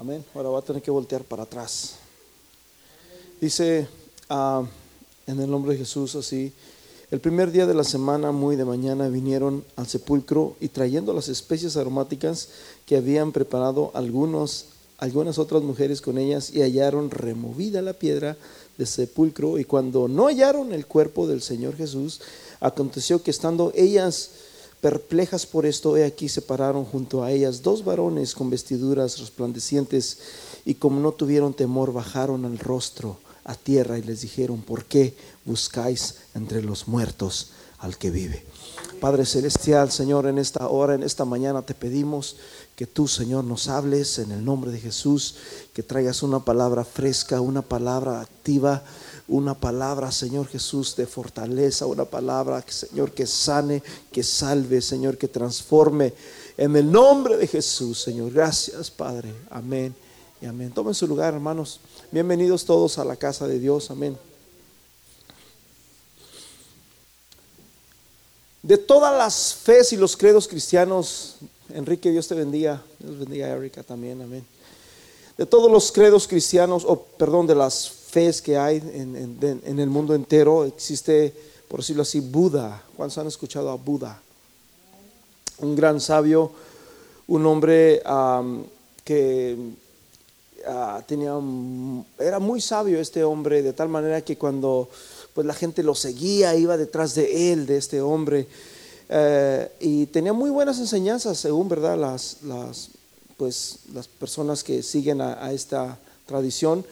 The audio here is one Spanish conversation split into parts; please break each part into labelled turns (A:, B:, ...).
A: Amén. Ahora va a tener que voltear para atrás. Dice ah, en el nombre de Jesús así. El primer día de la semana, muy de mañana, vinieron al sepulcro y trayendo las especies aromáticas que habían preparado algunos, algunas otras mujeres con ellas y hallaron removida la piedra del sepulcro y cuando no hallaron el cuerpo del Señor Jesús, aconteció que estando ellas perplejas por esto, he aquí se pararon junto a ellas dos varones con vestiduras resplandecientes y como no tuvieron temor, bajaron al rostro a tierra y les dijeron, ¿por qué buscáis entre los muertos al que vive? Padre Celestial, Señor, en esta hora, en esta mañana te pedimos que tú, Señor, nos hables en el nombre de Jesús, que traigas una palabra fresca, una palabra activa, una palabra, Señor Jesús, de fortaleza, una palabra, Señor, que sane, que salve, Señor, que transforme. En el nombre de Jesús, Señor. Gracias, Padre. Amén y amén. Tomen su lugar, hermanos. Bienvenidos todos a la casa de Dios. Amén. De todas las fes y los credos cristianos, Enrique, Dios te bendiga. Dios bendiga a Erika también. Amén. De todos los credos cristianos, o perdón, de las fes que hay en, el mundo entero, existe, por decirlo así, Buda. ¿Cuántos han escuchado a Buda? Un gran sabio, un hombre que Ah, tenía, era muy sabio este hombre, de tal manera que cuando pues, la gente lo seguía, iba detrás de él, de este hombre, eh, y tenía muy buenas enseñanzas, según verdad las, las, pues, las personas que siguen a, esta tradición.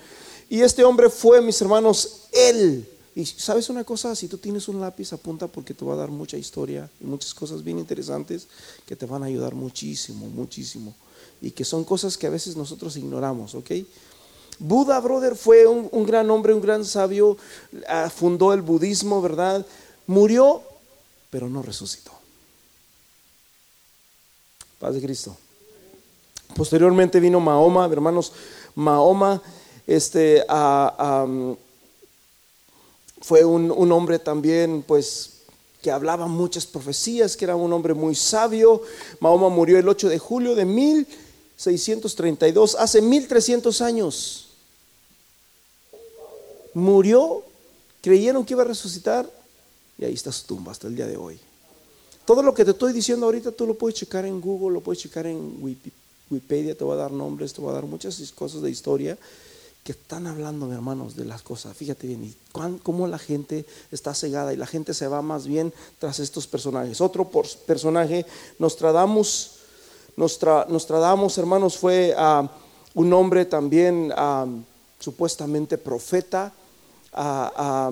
A: Y este hombre fue, mis hermanos, él. Y sabes una cosa, si tú tienes un lápiz, apunta porque te va a dar mucha historia y muchas cosas bien interesantes que te van a ayudar muchísimo, muchísimo y que son cosas que a veces nosotros ignoramos, ¿ok? Buda, brother, fue un, gran hombre, un gran sabio, ah, fundó el budismo, ¿verdad? Murió, pero no resucitó. Paz de Cristo. Posteriormente vino Mahoma, hermanos, Mahoma este, fue un, un hombre también, pues, que hablaba muchas profecías, que era un hombre muy sabio. Mahoma murió el 8 de julio de mil 632, hace 1300 años. Murió, creyeron que iba a resucitar y ahí está su tumba hasta el día de hoy. Todo lo que te estoy diciendo ahorita tú lo puedes checar en Google, lo puedes checar en Wikipedia, te va a dar nombres, te va a dar muchas cosas de historia que están hablando, hermanos, de las cosas. Fíjate bien, y cómo la gente está cegada y la gente se va más bien tras estos personajes. Otro personaje, Nostradamus, Nostradamus, hermanos, fue ah, un hombre también ah, supuestamente profeta. Ah,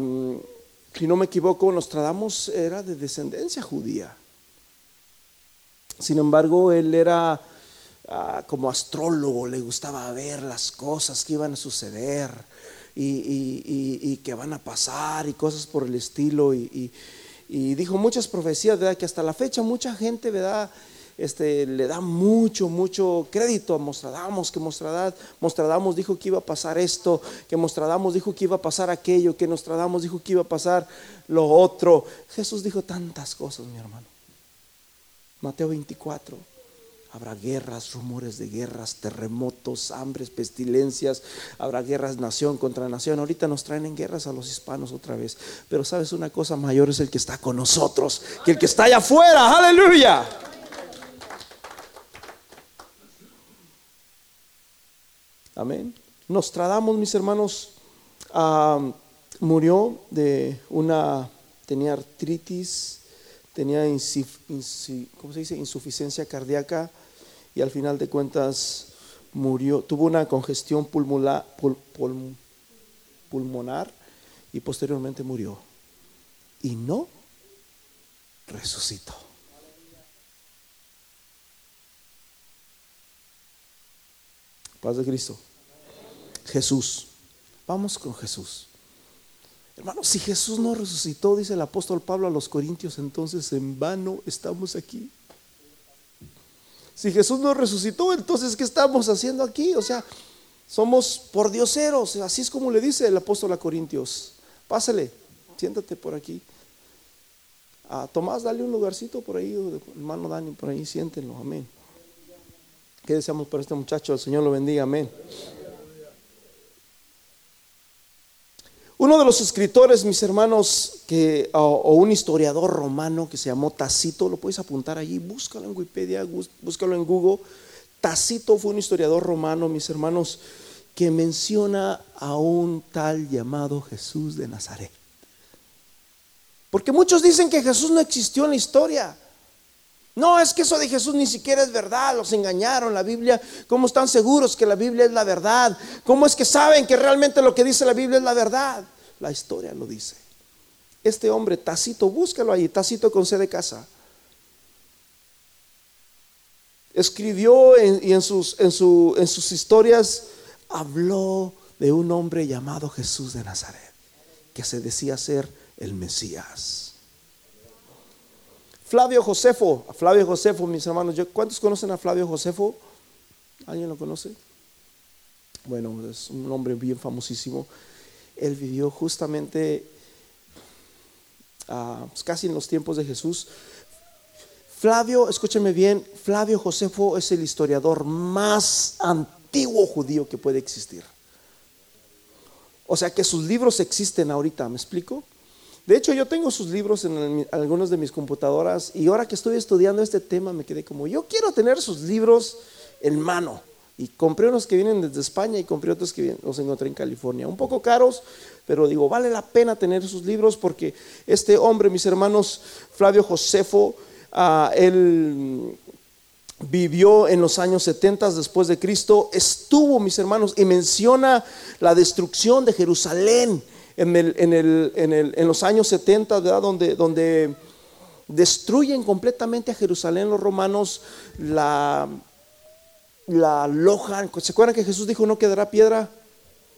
A: si no me equivoco, Nostradamus era de descendencia judía. Sin embargo, él era como astrólogo, le gustaba ver las cosas que iban a suceder y, que van a pasar y cosas por el estilo. Y, dijo muchas profecías, ¿verdad? Que hasta la fecha mucha gente, ¿verdad? este, le da mucho, mucho crédito a Mostradamus, que Mostradamus, dijo que iba a pasar esto, que Mostradamus dijo que iba a pasar aquello, que Nostradamus dijo que iba a pasar lo otro. Jesús dijo tantas cosas, mi hermano. Mateo 24. Habrá guerras, rumores de guerras, terremotos, hambres, pestilencias. Habrá guerras nación contra nación. Ahorita nos traen en guerras a los hispanos otra vez. Pero sabes una cosa mayor es el que está con nosotros, que el que está allá afuera. Aleluya. Amén. Nostradamus, mis hermanos, murió de una, tenía artritis, tenía ¿cómo se dice? insuficiencia cardíaca y al final de cuentas murió, tuvo una congestión pulmonar, pulmonar y posteriormente murió. Y no resucitó. Paz de Cristo. Jesús. Vamos con Jesús. Hermano, si Jesús no resucitó, dice el apóstol Pablo a los Corintios, entonces en vano estamos aquí. Si Jesús no resucitó, entonces ¿qué estamos haciendo aquí? O sea, somos por dioseros, así es como le dice el apóstol a Corintios. Pásale, siéntate por aquí. A Tomás, dale un lugarcito por ahí, hermano Dani, por ahí, siéntenlo, amén. ¿Qué deseamos para este muchacho? El Señor lo bendiga, amén. Uno de los escritores, mis hermanos, que, o, un historiador romano que se llamó Tacito, lo puedes apuntar allí, búscalo en Wikipedia, búscalo en Google. Tacito fue un historiador romano, mis hermanos, que menciona a un tal llamado Jesús de Nazaret. Porque muchos dicen que Jesús no existió en la historia. No, es que eso de Jesús ni siquiera es verdad, los engañaron. La Biblia, ¿cómo están seguros que la Biblia es la verdad? ¿Cómo es que saben que realmente lo que dice la Biblia es la verdad? La historia lo dice. Este hombre, Tacito, búscalo ahí, Tacito con C de casa. Escribió y en sus, en, en sus historias habló de un hombre llamado Jesús de Nazaret, que se decía ser el Mesías. Flavio Josefo, Flavio Josefo, mis hermanos, ¿cuántos conocen a Flavio Josefo? ¿Alguien lo conoce? Bueno, es un hombre bien famosísimo. Él vivió justamente ah, pues casi en los tiempos de Jesús. Flavio, escúcheme bien, Flavio Josefo es el historiador más antiguo judío que puede existir. O sea que sus libros existen ahorita, ¿me explico? De hecho, yo tengo sus libros en algunas de mis computadoras y ahora que estoy estudiando este tema me quedé como, yo quiero tener sus libros en mano. Y compré unos que vienen desde España y compré otros que los encontré en California. Un poco caros, pero digo, vale la pena tener sus libros porque este hombre, mis hermanos, Flavio Josefo, ah, él vivió en los años 70 después de Cristo, estuvo, mis hermanos, y menciona la destrucción de Jerusalén en, los años 70, Donde, donde destruyen completamente a Jerusalén los romanos, la, la alojan. ¿Se acuerdan que Jesús dijo no quedará piedra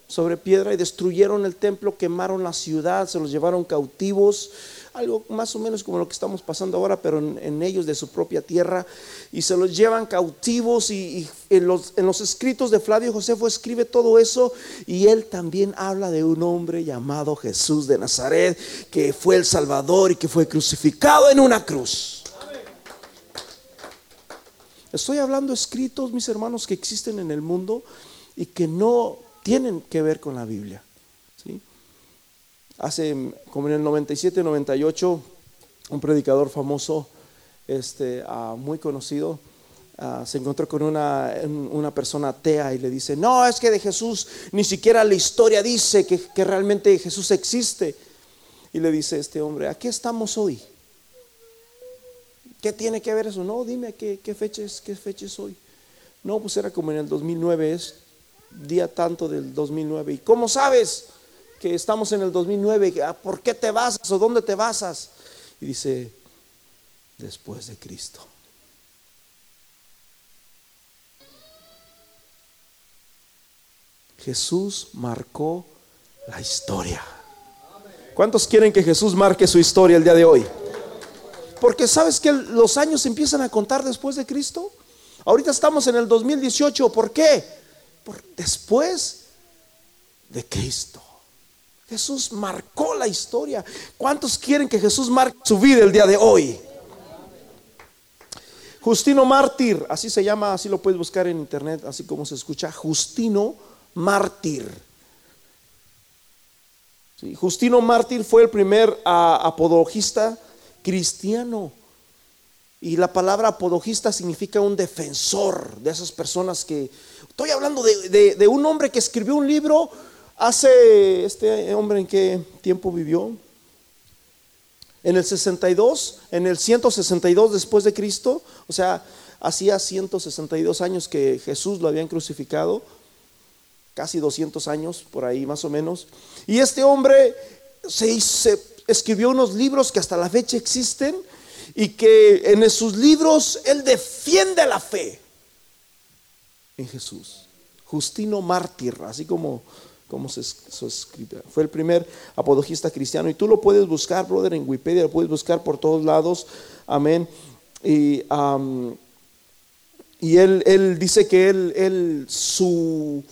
A: sobre piedra? Y destruyeron el templo, quemaron la ciudad, se los llevaron cautivos algo más o menos como lo que estamos pasando ahora, pero en, ellos de su propia tierra, y se los llevan cautivos y, en, los, escritos de Flavio Josefo escribe todo eso, y él también habla de un hombre llamado Jesús de Nazaret, que fue el Salvador y que fue crucificado en una cruz. Estoy hablando escritos, mis hermanos, que existen en el mundo y que no tienen que ver con la Biblia hace como en el 97, 98, un predicador famoso, este, ah, muy conocido, ah, se encontró con una, una, persona atea y le dice, no, es que de Jesús ni siquiera la historia dice que, que realmente Jesús existe. Y le dice este hombre, ¿a qué estamos hoy? ¿Qué tiene que ver eso? No, dime qué, qué fecha es, qué fecha es hoy. No, pues era como en el 2009, es día tanto del 2009. ¿Y cómo sabes? Que estamos en el 2009, ah, ¿por qué te basas o dónde te basas? Y dice, después de Cristo. Jesús marcó la historia. ¿Cuántos quieren que Jesús marque su historia el día de hoy? Porque sabes que los años empiezan a contar después de Cristo. Ahorita estamos en el 2018. ¿Por qué? Por después de Cristo. Jesús marcó la historia. ¿Cuántos quieren que Jesús marque su vida el día de hoy? Justino Mártir, así se llama, así lo puedes buscar en internet, así como se escucha, Justino Mártir. Justino Mártir fue el primer apologista cristiano. Y la palabra apologista significa un defensor de esas personas que... Estoy hablando de un hombre que escribió un libro Hace este hombre en qué tiempo vivió? En el 62, en el 162 después de Cristo, o sea, hacía 162 años que Jesús lo habían crucificado, casi 200 años por ahí más o menos. Y este hombre se, se escribió unos libros que hasta la fecha existen y que en sus libros él defiende la fe en Jesús. Justino mártir, así como cómo se, escribe. Fue el primer apologista cristiano y tú lo puedes buscar, brother, en Wikipedia, lo puedes buscar por todos lados. Amén. Y, él, él, dice que él, él, su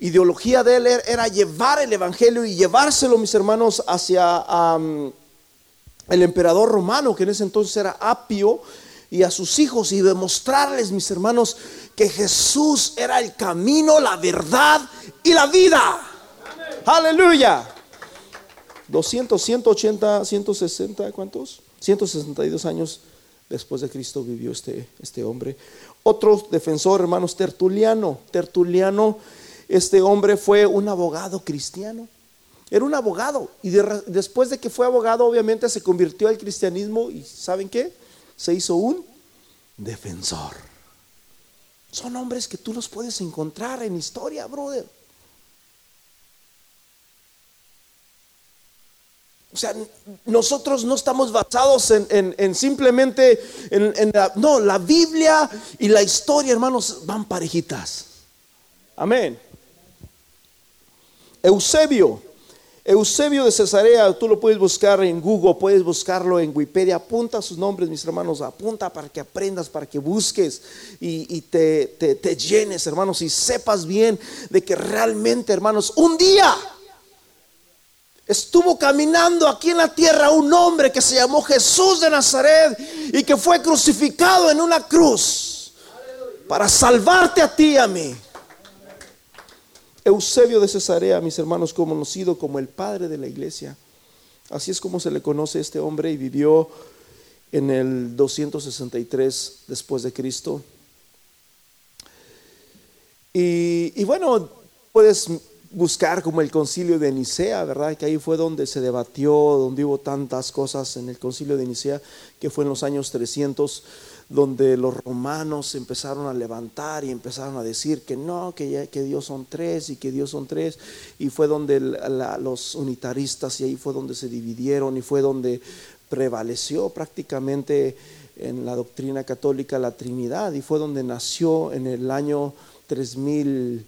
A: ideología de él era llevar el evangelio y llevárselo, mis hermanos, hacia el emperador romano, que en ese entonces era Apio. y a sus hijos y demostrarles, mis hermanos, que Jesús era el camino, la verdad y la vida. Aleluya. 200, 180, 160, ¿cuántos? 162 años después de Cristo vivió este, este hombre. Otro defensor, hermanos, Tertuliano. Tertuliano, este hombre fue un abogado cristiano. Era un abogado y después de que fue abogado obviamente se convirtió al cristianismo y ¿saben qué? Se hizo un defensor. Son hombres que tú los puedes encontrar en historia, brother. O sea, nosotros no estamos basados en, simplemente en, la, no, la Biblia y la historia, hermanos, van parejitas. Amén. Eusebio, Eusebio de Cesarea, tú lo puedes buscar en Google, puedes buscarlo en Wikipedia, apunta sus nombres, mis hermanos, apunta para que aprendas, para que busques y, te, te llenes, hermanos, y sepas bien de que realmente, hermanos, un día estuvo caminando aquí en la tierra un hombre que se llamó Jesús de Nazaret y que fue crucificado en una cruz para salvarte a ti y a mí. Eusebio de Cesarea, mis hermanos, conocido como el padre de la iglesia. Así es como se le conoce a este hombre y vivió en el 263 después de Cristo. Y, y bueno, puedes buscar como el concilio de Nicea, ¿verdad? Que ahí fue donde se debatió, donde hubo tantas cosas en el concilio de Nicea, que fue en los años 300, donde los romanos empezaron a levantar y empezaron a decir que no, que, que Dios son tres y que Dios son tres, y fue donde los unitaristas, y ahí fue donde se dividieron, y fue donde prevaleció prácticamente en la doctrina católica la Trinidad, y fue donde nació en el año 3000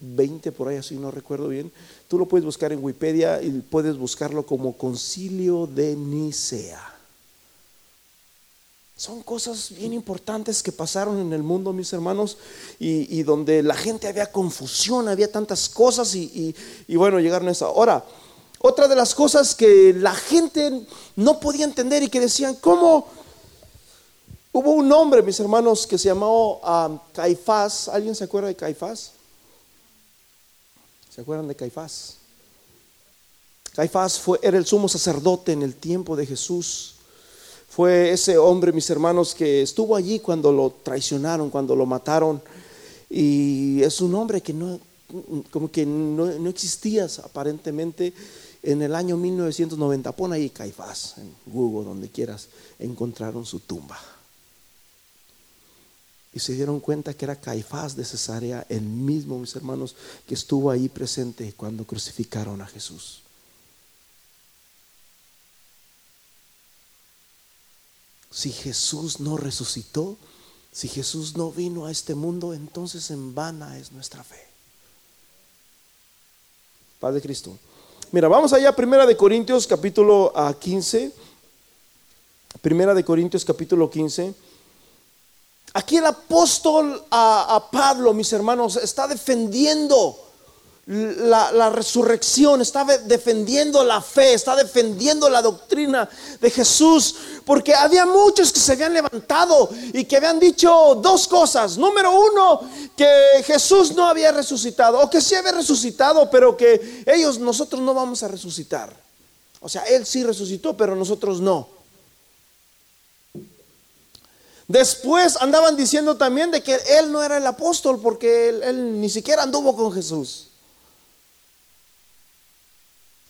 A: 20 por ahí, así no recuerdo bien. Tú lo puedes buscar en Wikipedia y puedes buscarlo como Concilio de Nicea. Son cosas bien importantes que pasaron en el mundo, mis hermanos, y, donde la gente había confusión, había tantas cosas y, bueno, llegaron a esa. Ahora, otra de las cosas que la gente no podía entender y que decían, ¿cómo? Hubo un hombre, mis hermanos, que se llamó ah, Caifás. ¿Alguien se acuerda de Caifás? ¿Se acuerdan de Caifás? Caifás fue, era el sumo sacerdote en el tiempo de Jesús. Fue ese hombre, mis hermanos, que estuvo allí cuando lo traicionaron, cuando lo mataron. Y es un hombre que no, como que no, no existía aparentemente en el año 1990. Pon ahí Caifás en Google, donde quieras, encontraron su tumba y se dieron cuenta que era Caifás de Cesarea, el mismo, mis hermanos, que estuvo ahí presente cuando crucificaron a Jesús. Si Jesús no resucitó, si Jesús no vino a este mundo, entonces en vana es nuestra fe. Padre Cristo. Mira, vamos allá, Primera de Corintios capítulo 15. Ah, Primera de Corintios capítulo 15. Aquí el apóstol a, Pablo, mis hermanos, está defendiendo la, resurrección, está defendiendo la fe, está defendiendo la doctrina de Jesús, porque había muchos que se habían levantado y que habían dicho dos cosas. Número uno, que Jesús no había resucitado, o que sí había resucitado, pero que ellos, nosotros no vamos a resucitar. O sea, Él sí resucitó, pero nosotros no. Después andaban diciendo también de que él no era el apóstol porque él, ni siquiera anduvo con Jesús.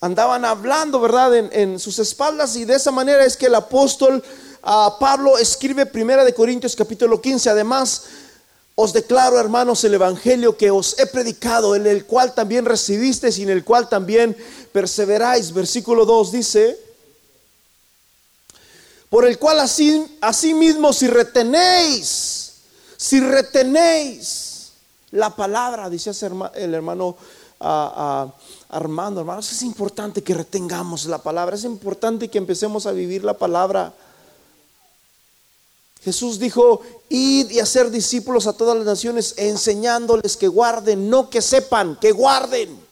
A: Andaban hablando, ¿verdad?, en, sus espaldas y de esa manera es que el apóstol ah, Pablo escribe Primera de Corintios capítulo 15. Además, os declaro, hermanos, el evangelio que os he predicado, en el cual también recibisteis y en el cual también perseveráis. Versículo 2 dice, por el cual así, mismo si retenéis, si retenéis la palabra, dice el hermano Armando, hermanos, es importante que retengamos la palabra, es importante que empecemos a vivir la palabra. Jesús dijo, id y hacer discípulos a todas las naciones, enseñándoles que guarden, no que sepan, que guarden.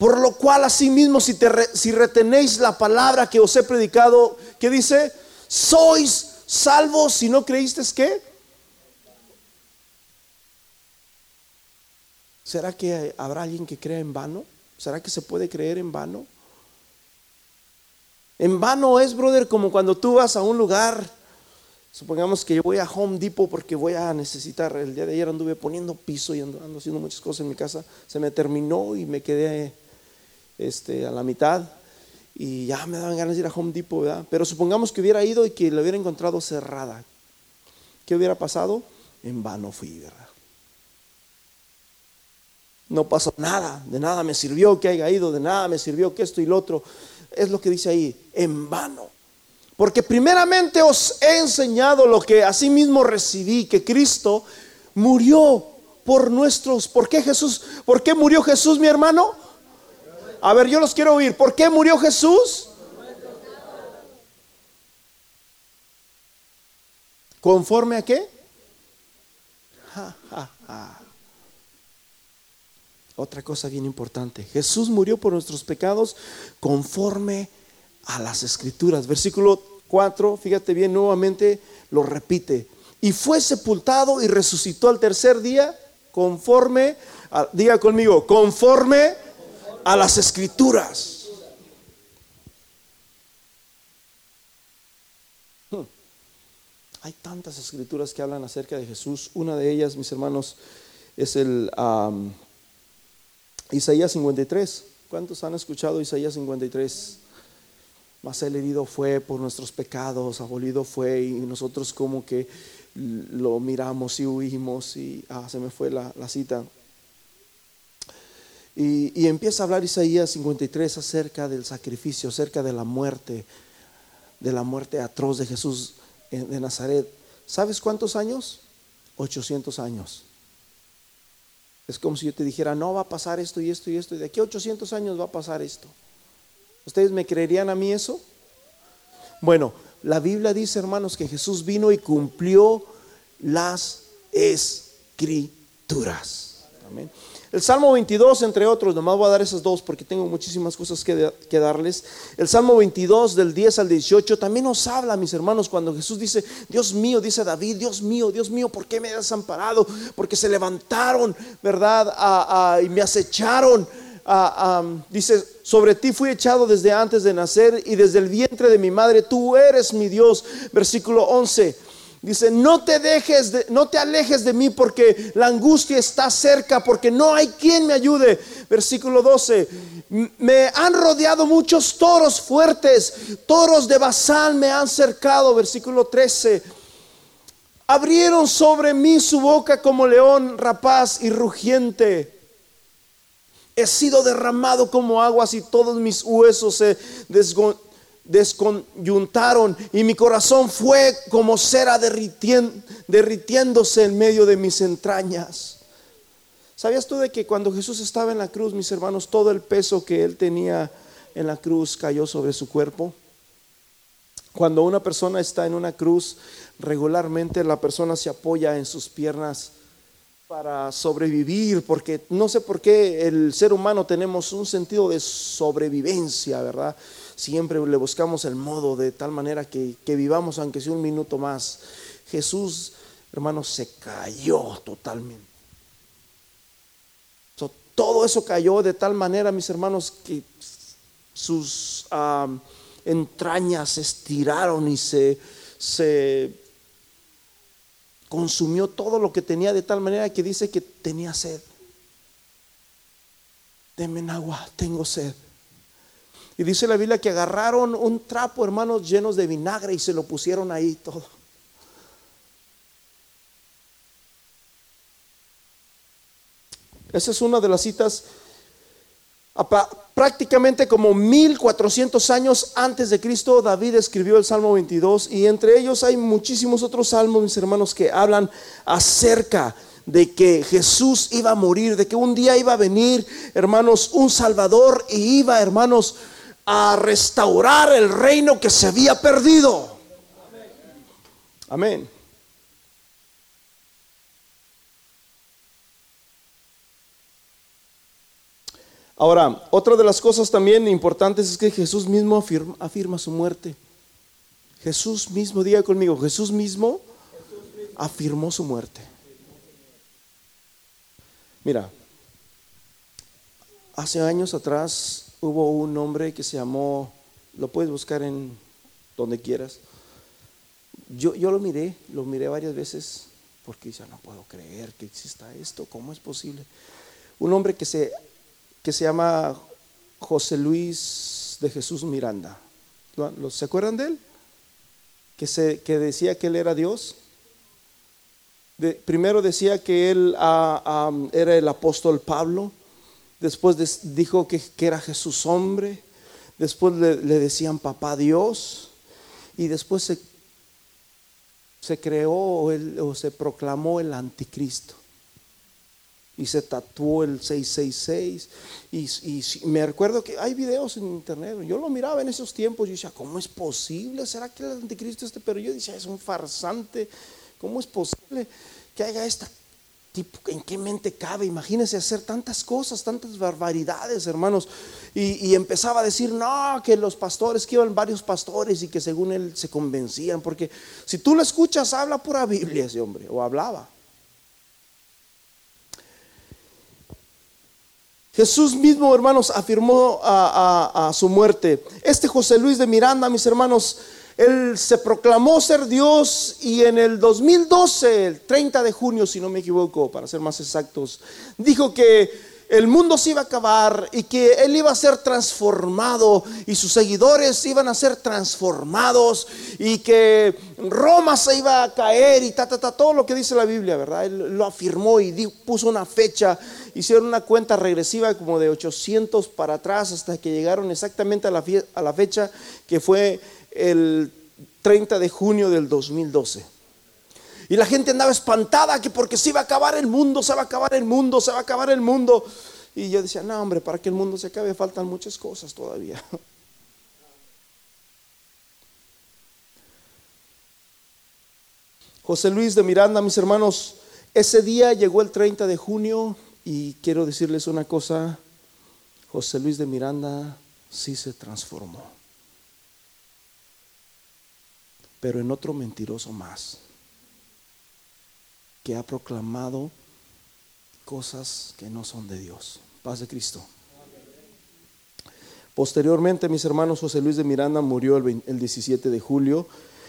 A: Por lo cual asimismo si, te si retenéis la palabra que os he predicado, ¿qué dice? Sois salvos si no creíste qué? ¿Será que habrá alguien que crea en vano? ¿Será que se puede creer en vano? En vano es, brother, como cuando tú vas a un lugar, supongamos que yo voy a Home Depot porque voy a necesitar, el día de ayer anduve poniendo piso y ando, haciendo muchas cosas en mi casa, se me terminó y me quedé este, a la mitad y ya me daban ganas de ir a Home Depot, ¿verdad? Pero supongamos que hubiera ido y que la hubiera encontrado cerrada. ¿Qué hubiera pasado? En vano fui, ¿verdad? No pasó nada, de nada me sirvió que haya ido, de nada me sirvió que esto y lo otro es lo que dice ahí, en vano. Porque primeramente os he enseñado lo que asimismo recibí, que Cristo murió por nuestros. ¿Por qué Jesús? ¿Por qué murió Jesús, mi hermano? A ver, yo los quiero oír. ¿Por qué murió Jesús? ¿Conforme a qué? Otra cosa bien importante. Jesús murió por nuestros pecados conforme a las escrituras. Versículo 4, fíjate bien, nuevamente lo repite. Y fue sepultado y resucitó al tercer día conforme, diga conmigo, conforme a las escrituras. Hmm. Hay tantas escrituras que hablan acerca de Jesús. Una de ellas, mis hermanos, es el Isaías 53. ¿Cuántos han escuchado Isaías 53? Mas el herido fue por nuestros pecados, abolido fue y nosotros como que lo miramos y huimos y ah, se me fue la, cita. Y, empieza a hablar Isaías 53 acerca del sacrificio, acerca de la muerte, de la muerte atroz de Jesús de Nazaret. ¿Sabes cuántos años? 800 años. Es como si yo te dijera, no va a pasar esto y esto y esto, y de aquí a 800 años va a pasar esto. ¿Ustedes me creerían a mí eso? Bueno, la Biblia dice, hermanos, que Jesús vino y cumplió las escrituras. Amén. El Salmo 22, entre otros, nomás voy a dar esas dos porque tengo muchísimas cosas que, darles. El Salmo 22 del 10 al 18 también nos habla, mis hermanos, cuando Jesús dice, Dios mío, dice David, Dios mío, Dios mío, ¿por qué me has desamparado? Porque se levantaron, ¿verdad? y me acecharon. dice, sobre ti fui echado desde antes de nacer y desde el vientre de mi madre, tú eres mi Dios. Versículo 11. Dice, no te dejes, de, no te alejes de mí porque la angustia está cerca, porque no hay quien me ayude. Versículo 12, me han rodeado muchos toros fuertes, toros de Basán me han cercado. Versículo 13, abrieron sobre mí su boca como león rapaz y rugiente. He sido derramado como aguas y todos mis huesos se desgon desconyuntaron y mi corazón fue como cera derritiéndose en medio de mis entrañas. ¿Sabías tú de que cuando Jesús estaba en la cruz, mis hermanos, todo el peso que él tenía en la cruz cayó sobre su cuerpo? Cuando una persona está en una cruz, regularmente la persona se apoya en sus piernas para sobrevivir, porque no sé por qué el ser humano tenemos un sentido de sobrevivencia, ¿verdad? Siempre le buscamos el modo de tal manera que, vivamos aunque sea un minuto más. Jesús, hermanos, se cayó totalmente. todo eso cayó de tal manera, mis hermanos, que sus entrañas se estiraron y se, se consumió todo lo que tenía de tal manera que dice que tenía sed. Deme agua, tengo sed. Y dice la Biblia que agarraron un trapo, hermanos, llenos de vinagre y se lo pusieron ahí todo. Esa es una de las citas prácticamente como 1400 años antes de Cristo, David escribió el Salmo 22 y entre ellos hay muchísimos otros salmos, mis hermanos, que hablan acerca de que Jesús iba a morir, de que un día iba a venir, hermanos, un Salvador y iba, hermanos, a restaurar el reino que se había perdido. Amén. Ahora, otra de las cosas también importantes es que Jesús mismo afirma, su muerte. Jesús mismo, diga conmigo, Jesús mismo afirmó su muerte. Mira, hace años atrás hubo un hombre que se llamó, lo puedes buscar en donde quieras. Yo, yo lo miré, lo miré varias veces porque ya no puedo creer que exista esto, ¿cómo es posible? Un hombre que se, que se llama José Luis de Jesús Miranda. ¿Se acuerdan de él? Que, se, que decía que él era Dios primero decía que él ah, ah, era el apóstol Pablo, después dijo que, era Jesús hombre, después le, decían papá Dios, y después se, creó o se proclamó el anticristo. Y se tatuó el 666. Y, me recuerdo que hay videos en internet. Yo lo miraba en esos tiempos. Y decía, ¿cómo es posible? ¿Será que el anticristo este? Pero yo decía, es un farsante ¿Cómo es posible que haga esta tipo? ¿En qué mente cabe? Imagínese hacer tantas cosas, tantas barbaridades, hermanos. Y, empezaba a decir, no, que los pastores, que iban varios pastores y que según él se convencían. Porque si tú lo escuchas, habla pura Biblia ese hombre, o hablaba. Jesús mismo, hermanos, afirmó a, su muerte. Este José Luis de Miranda, mis hermanos, él se proclamó ser Dios y en el 2012, el 30 de junio, si no me equivoco, para ser más exactos, dijo que el mundo se iba a acabar y que él iba a ser transformado y sus seguidores iban a ser transformados y que Roma se iba a caer y ta, ta, ta, todo lo que dice la Biblia, ¿verdad? Él lo afirmó y puso una fecha, hicieron una cuenta regresiva como de 800 para atrás hasta que llegaron exactamente a la, a la fecha que fue el 30 de junio del 2012. Y la gente andaba espantada que porque se iba a acabar el mundo, se va a acabar el mundo, se va a acabar el mundo. Y yo decía, no hombre, para que el mundo se acabe faltan muchas cosas todavía. José Luis de Miranda, mis hermanos, ese día llegó el 30 de junio y quiero decirles una cosa, José Luis de Miranda sí se transformó pero en otro mentiroso más, que ha proclamado cosas que no son de Dios. Paz de Cristo. Posteriormente, mis hermanos, José Luis de Miranda murió el, 17 de julio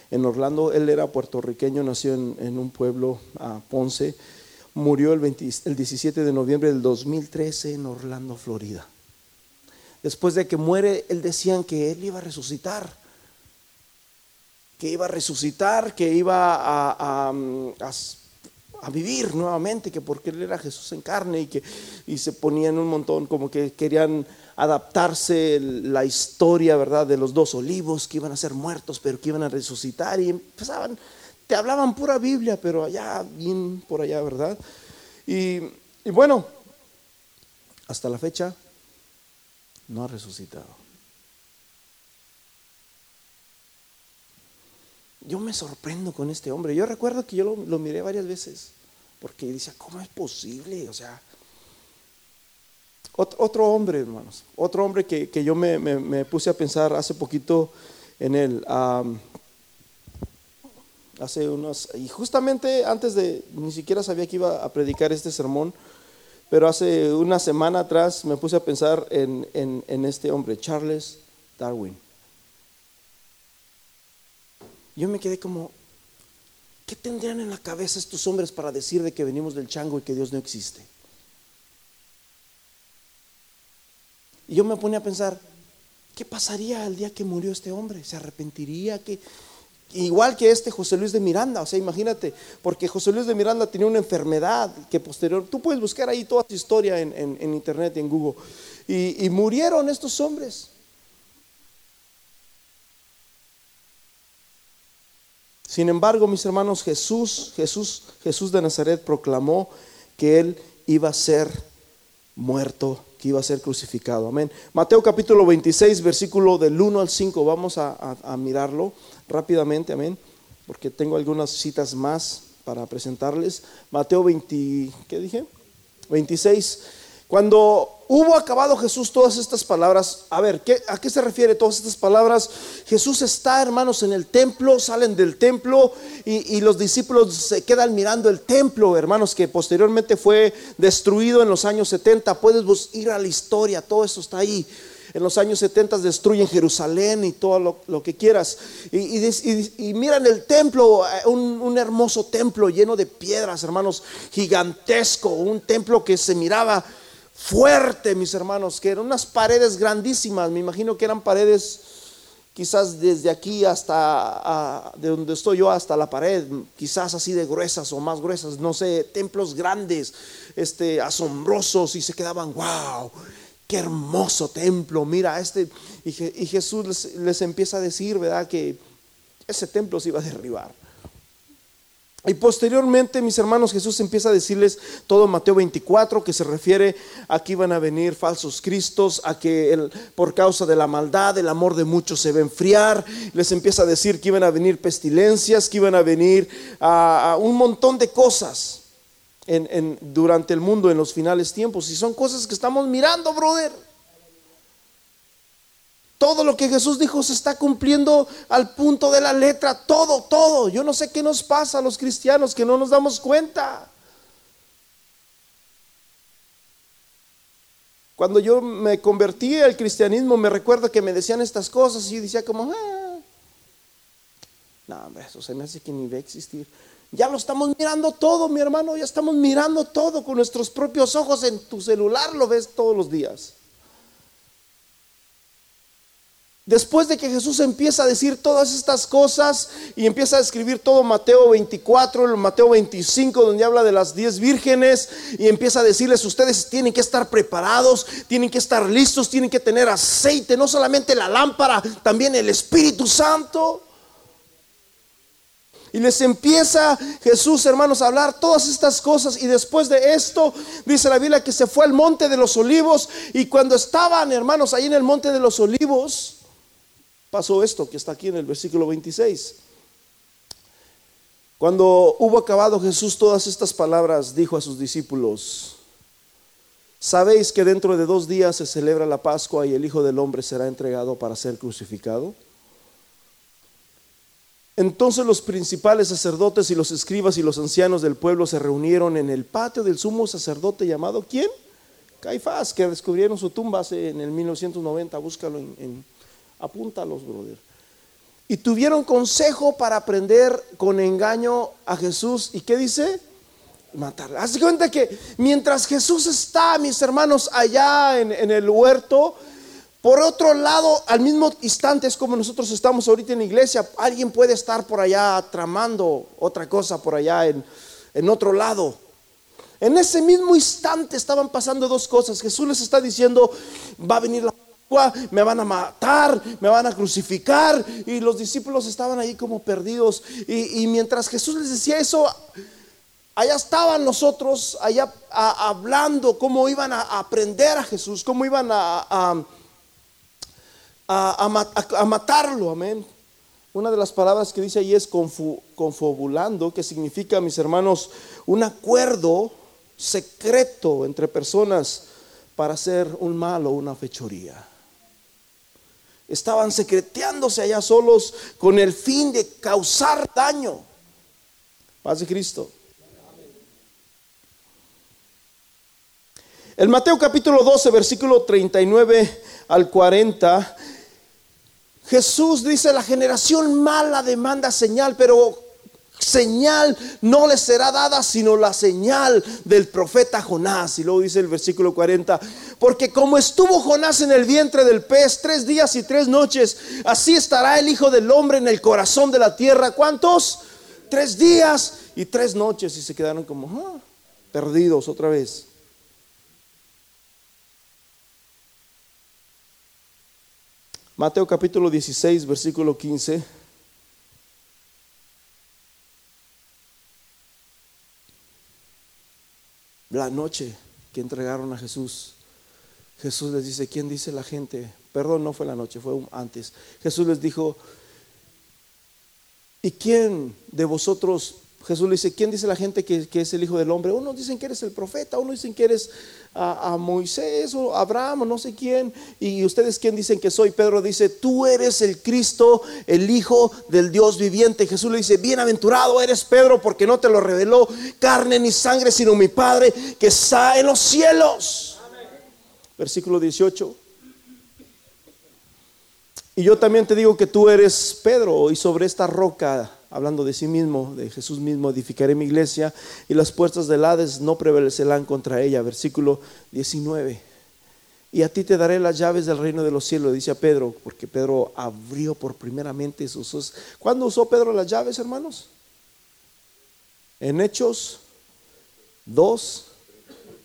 A: en Orlando. Él era puertorriqueño, nació en, un pueblo, a Ponce. Murió el, el 17 de noviembre del 2013 en Orlando, Florida. Después de que muere, él decían que él iba a resucitar que iba a resucitar, que iba a, vivir nuevamente, que porque él era Jesús en carne y que y se ponían un montón, como que querían adaptarse la historia, ¿verdad?, de los dos olivos que iban a ser muertos, pero que iban a resucitar y empezaban, te hablaban pura Biblia, pero allá, bien por allá, ¿verdad? Y, y bueno, hasta la fecha no ha resucitado. Yo me sorprendo con este hombre. Yo recuerdo que yo lo, miré varias veces, porque decía, ¿cómo es posible? O sea, otro, hombre, hermanos, otro hombre que, yo me, puse a pensar hace poquito en él. hace unos, y justamente antes de, ni siquiera sabía que iba a predicar este sermón, pero hace una semana atrás me puse a pensar en, en este hombre, Charles Darwin yo me quedé como, ¿qué tendrían en la cabeza estos hombres para decir de que venimos del chango y que Dios no existe? Y yo me ponía a pensar, ¿qué pasaría el día que murió este hombre? ¿Se arrepentiría? que Igual que este José Luis de Miranda, o sea, imagínate, porque José Luis de Miranda tenía una enfermedad que posterior, tú puedes buscar ahí toda su historia en, internet y en Google, y murieron estos hombres. Sin embargo, mis hermanos, Jesús, Jesús, Jesús de Nazaret proclamó que él iba a ser muerto, que iba a ser crucificado. Amén. Mateo capítulo 26, versículo del 1 al 5, vamos a, mirarlo rápidamente, amén, porque tengo algunas citas más para presentarles. Mateo 20, ¿qué dije? 26. Cuando hubo acabado Jesús todas estas palabras, a ver, ¿qué, ¿a qué se refiere todas estas palabras? Jesús está, hermanos, en el templo, salen del templo y, los discípulos se quedan mirando el templo, hermanos, que posteriormente fue destruido en los años 70. Puedes ir a la historia, todo eso está ahí. En los años 70 destruyen Jerusalén y todo lo, que quieras. Y, miran el templo, eh, un, hermoso templo lleno de piedras, hermanos, gigantesco, un templo que se miraba fuerte, mis hermanos, que eran unas paredes grandísimas, me imagino que eran paredes quizás desde aquí hasta de donde estoy yo hasta la pared, quizás así de gruesas o más gruesas, no sé, templos grandes, este asombrosos y se quedaban, wow, qué hermoso templo, mira este. Y, Jesús les, empieza a decir, ¿verdad? Que ese templo se iba a derribar. Y posteriormente, mis hermanos, Jesús empieza a decirles todo Mateo 24, que se refiere a que iban a venir falsos cristos, a que por causa de la maldad el amor de muchos se va a enfriar. Les empieza a decir que iban a venir pestilencias, que iban a venir a un montón de cosas durante el mundo en los finales tiempos. Y son cosas que estamos mirando, brother. Todo lo que Jesús dijo se está cumpliendo al punto de la letra, todo, todo. Yo no sé qué nos pasa a los cristianos que no nos damos cuenta. Cuando yo me convertí al cristianismo, me recuerdo que me decían estas cosas y yo decía como, ah, no, eso se me hace que ni va a existir. Ya lo estamos mirando todo, mi hermano, ya estamos mirando todo con nuestros propios ojos en tu celular, lo ves todos los días. Después de que Jesús empieza a decir todas estas cosas y empieza a escribir todo Mateo 24, Mateo 25, donde habla de las diez vírgenes y empieza a decirles, ustedes tienen que estar preparados, tienen que estar listos, tienen que tener aceite, no solamente la lámpara, también el Espíritu Santo. Y les empieza Jesús, hermanos, a hablar todas estas cosas. Y después de esto, dice la Biblia que se fue al monte de los olivos. Y cuando estaban, hermanos, ahí en el monte de los olivos, pasó esto que está aquí en el versículo 26. Cuando hubo acabado Jesús todas estas palabras, dijo a sus discípulos, ¿sabéis que dentro de dos días se celebra la Pascua y el Hijo del Hombre será entregado para ser crucificado? Entonces los principales sacerdotes y los escribas y los ancianos del pueblo se reunieron en el patio del sumo sacerdote llamado ¿quién? Caifás, que descubrieron su tumba hace en el 1990, búscalo en, apúntalos, brother. Y tuvieron consejo para aprender con engaño a Jesús. ¿Y qué dice? Matarle. Haz cuenta que mientras Jesús está, mis hermanos, allá en, en el huerto, por otro lado, al mismo instante es como nosotros estamos ahorita en la iglesia, alguien puede estar por allá tramando otra cosa por allá en, en otro lado. En ese mismo instante estaban pasando dos cosas. Jesús les está diciendo, va a venir la me van a matar, me van a crucificar. Y los discípulos estaban ahí como perdidos. Y, mientras Jesús les decía eso, allá estaban nosotros, allá hablando cómo iban a, aprender a Jesús, cómo iban a a, matarlo, amén. Una de las palabras que dice ahí es confabulando, que significa, mis hermanos, un acuerdo secreto entre personas para hacer un mal o una fechoría. Estaban secreteándose allá solos con el fin de causar daño. Paz de Cristo. El Mateo capítulo 12, versículo 39 al 40 Jesús dice, la generación mala demanda señal, pero señal no le será dada sino la señal del profeta Jonás. Y luego dice el versículo 40, porque como estuvo Jonás en el vientre del pez tres días y tres noches, así estará el Hijo del Hombre en el corazón de la tierra. ¿Cuántos? Tres días y tres noches. Y se quedaron como ah, perdidos otra vez. Mateo capítulo 16, versículo 15. La noche que entregaron a Jesús, Jesús les dice, ¿quién dice la gente? Perdón, no fue la noche, fue antes. Jesús les dijo, ¿y quién de vosotros Jesús le dice, ¿quién dice la gente que, es el Hijo del Hombre? Unos dicen que eres el profeta, unos dicen que eres a, Moisés o Abraham o no sé quién. Y ustedes quién dicen que soy? Pedro dice, tú eres el Cristo, el Hijo del Dios viviente. Jesús le dice, bienaventurado eres Pedro porque no te lo reveló carne ni sangre, sino mi Padre que está en los cielos. Versículo 18. Y yo también te digo que tú eres Pedro y sobre esta roca hablando de sí mismo, de Jesús mismo, edificaré mi iglesia y las puertas del Hades no prevalecerán contra ella. Versículo 19. Y a ti te daré las llaves del reino de los cielos, dice a Pedro, porque Pedro abrió por primeramente sus... ¿Cuándo usó Pedro las llaves, hermanos? En Hechos 2,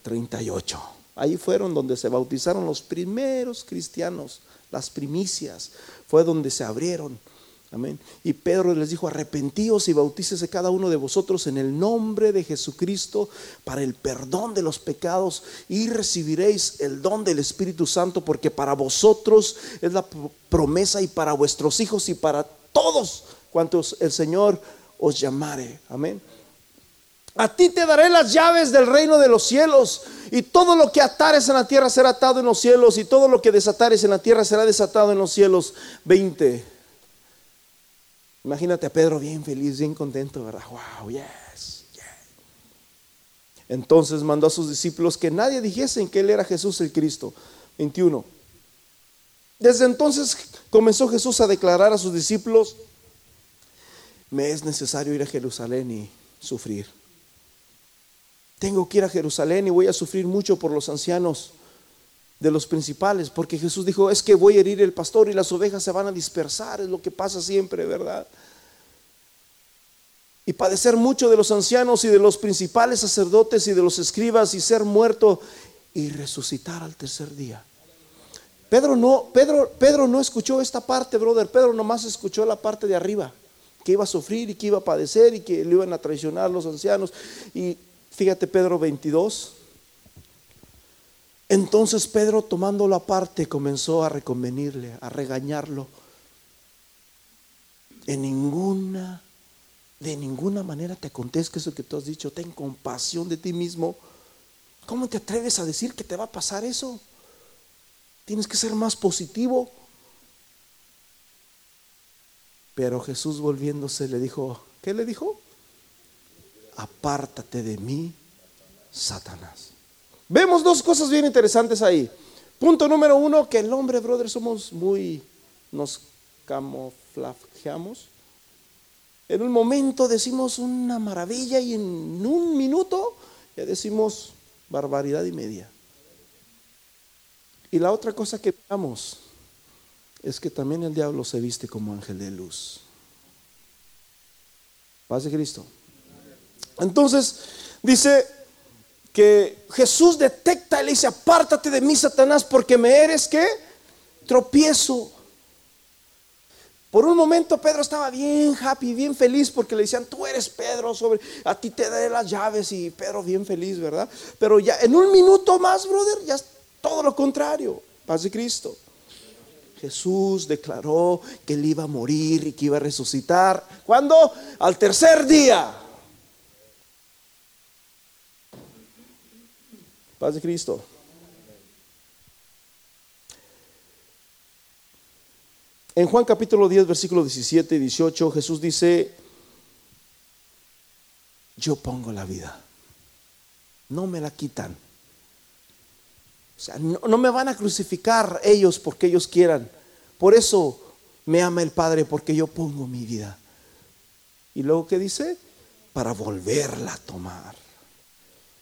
A: 38. Ahí fueron donde se bautizaron los primeros cristianos, las primicias. Fue donde se abrieron Amén. Y Pedro les dijo, arrepentíos y bautícese cada uno de vosotros en el nombre de Jesucristo para el perdón de los pecados y recibiréis el don del Espíritu Santo porque para vosotros es la promesa y para vuestros hijos y para todos cuantos el Señor os llamare. Amén. A ti te daré las llaves del reino de los cielos y todo lo que atares en la tierra será atado en los cielos y todo lo que desatares en la tierra será desatado en los cielos. 20. Imagínate a Pedro bien feliz, bien contento, ¿verdad? Wow, yes, yes. Entonces mandó a sus discípulos que nadie dijesen que él era Jesús el Cristo. 21. Desde entonces comenzó Jesús a declarar a sus discípulos, me es necesario ir a Jerusalén y sufrir. Tengo que ir a Jerusalén y voy a sufrir mucho por los ancianos de los principales, porque Jesús dijo, es que voy a herir el pastor y las ovejas se van a dispersar, es lo que pasa siempre, ¿verdad? Y padecer mucho de los ancianos y de los principales sacerdotes y de los escribas y ser muerto y resucitar al tercer día. Pedro no, Pedro, Pedro no escuchó esta parte, brother. Pedro nomás escuchó la parte de arriba, que iba a sufrir y que iba a padecer y que le iban a traicionar los ancianos. Y fíjate, Pedro 22, entonces Pedro tomándolo aparte comenzó a reconvenirle, a regañarlo. En ninguna, de ninguna manera te acontezca eso que tú has dicho, ten compasión de ti mismo. ¿Cómo te atreves a decir que te va a pasar eso? Tienes que ser más positivo. Pero Jesús volviéndose le dijo, ¿qué le dijo? Apártate de mí, Satanás. Vemos dos cosas bien interesantes ahí. Punto número uno, que el hombre, brother, somos muy, nos camuflajeamos. En un momento decimos una maravilla y en un minuto ya decimos barbaridad y media. Y la otra cosa que veamos es que también el diablo se viste como ángel de luz. Paz de Cristo. Entonces, dice que Jesús detecta y le dice, apártate de mí, Satanás, porque me eres que tropiezo. Por un momento Pedro estaba bien happy, bien feliz, porque le decían, tú eres Pedro, sobre, a ti te daré las llaves y Pedro bien feliz, ¿verdad? Pero ya en un minuto más, brother, ya es todo lo contrario, paz de Cristo. Jesús declaró que él iba a morir y que iba a resucitar. ¿Cuándo? Al tercer día. Paz de Cristo. En Juan capítulo 10, versículo 17 y 18, Jesús dice, yo pongo la vida, no me la quitan. O sea, no, no, me van a crucificar ellos porque ellos quieran. Por eso me ama el Padre, porque yo pongo mi vida. Y luego, ¿qué dice? Para volverla a tomar.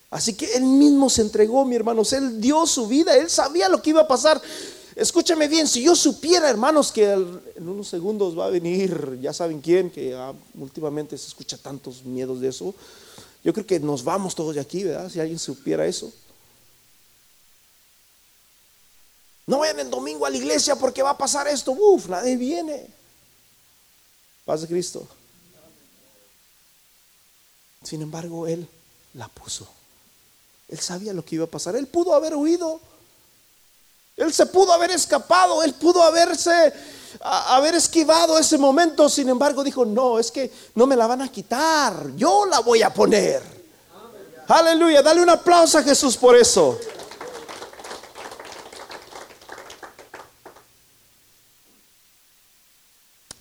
A: Así que él mismo se entregó, mi hermanos, él dio su vida, él sabía lo que iba a pasar. Escúchame bien, si yo supiera, hermanos, que en unos segundos va a venir, ya saben quién, que últimamente se escucha tantos miedos de eso, yo creo que nos vamos todos de aquí, ¿verdad? Si alguien supiera eso. No vayan el domingo a la iglesia porque va a pasar esto. Uf, nadie viene. Paz de Cristo. Sin embargo, Él la puso. Él sabía lo que iba a pasar. Él pudo haber huido. Él se pudo haber escapado. Él pudo haberse haber esquivado ese momento. Sin embargo, dijo, no, es que no me la van a quitar, yo la voy a poner. Aleluya, dale un aplauso a Jesús por eso.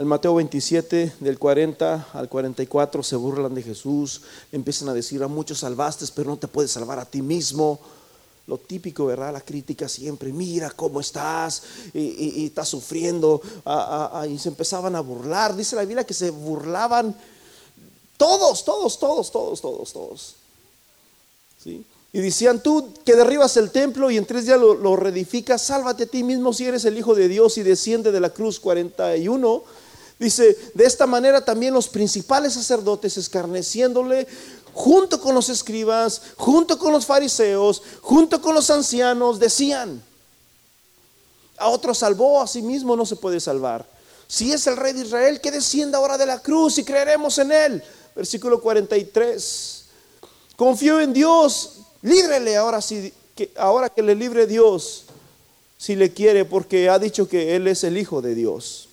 A: En Mateo 27, del 40 al 44, se burlan de Jesús, empiezan a decir a muchos salvaste, pero no te puedes salvar a ti mismo. Lo típico, ¿verdad? La crítica siempre, mira cómo estás y, estás sufriendo. y se empezaban a burlar. Dice la Biblia que se burlaban todos, todos, todos, todos, todos, todos. ¿Sí? Y decían, tú que derribas el templo y en tres días lo, lo reedificas, sálvate a ti mismo si eres el Hijo de Dios y desciende de la cruz 41 Dice, de esta manera también los principales sacerdotes escarneciéndole junto con los escribas, junto con los fariseos, junto con los ancianos, decían, a otro salvó, a sí mismo no se puede salvar. Si es el rey de Israel, que descienda ahora de la cruz y creeremos en él. Versículo 43. Confío en Dios, líbrele ahora, si, que, ahora que le libre Dios, si le quiere, porque ha dicho que él es el Hijo de Dios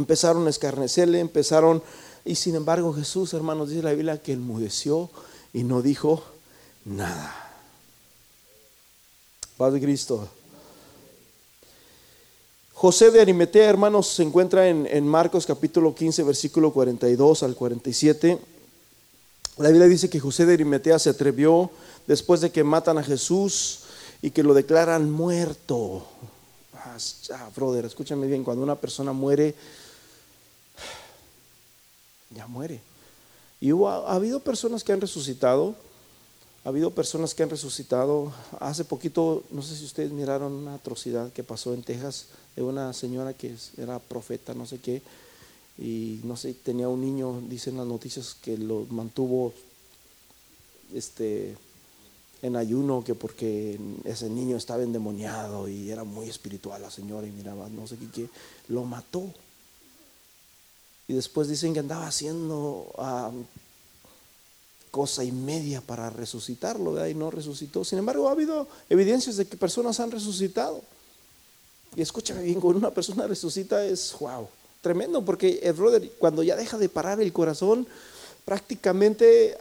A: empezaron a escarnecerle, empezaron, y sin embargo Jesús, hermanos, dice la Biblia que enmudeció y no dijo nada. Padre Cristo. José de Arimetea, hermanos, se encuentra en, en, Marcos capítulo 15, versículo 42 al 47. La Biblia dice que José de Arimetea se atrevió después de que matan a Jesús y que lo declaran muerto. Ah, brother, escúchame bien, cuando una persona muere, ya muere. Y ha, habido personas que han resucitado, ha habido personas que han resucitado. Hace poquito, no sé si ustedes miraron una atrocidad que pasó en Texas de una señora que era profeta, no sé qué, y no sé, tenía un niño, dicen las noticias, que lo mantuvo este, en ayuno, que porque ese niño estaba endemoniado y era muy espiritual la señora y miraba, no sé qué lo mató. Y después dicen que andaba haciendo cosa y media para resucitarlo, y no resucitó. Sin embargo, ha habido evidencias de que personas han resucitado. Y escúchame bien, cuando una persona resucita es wow, tremendo, porque el brother, cuando ya deja de parar el corazón, prácticamente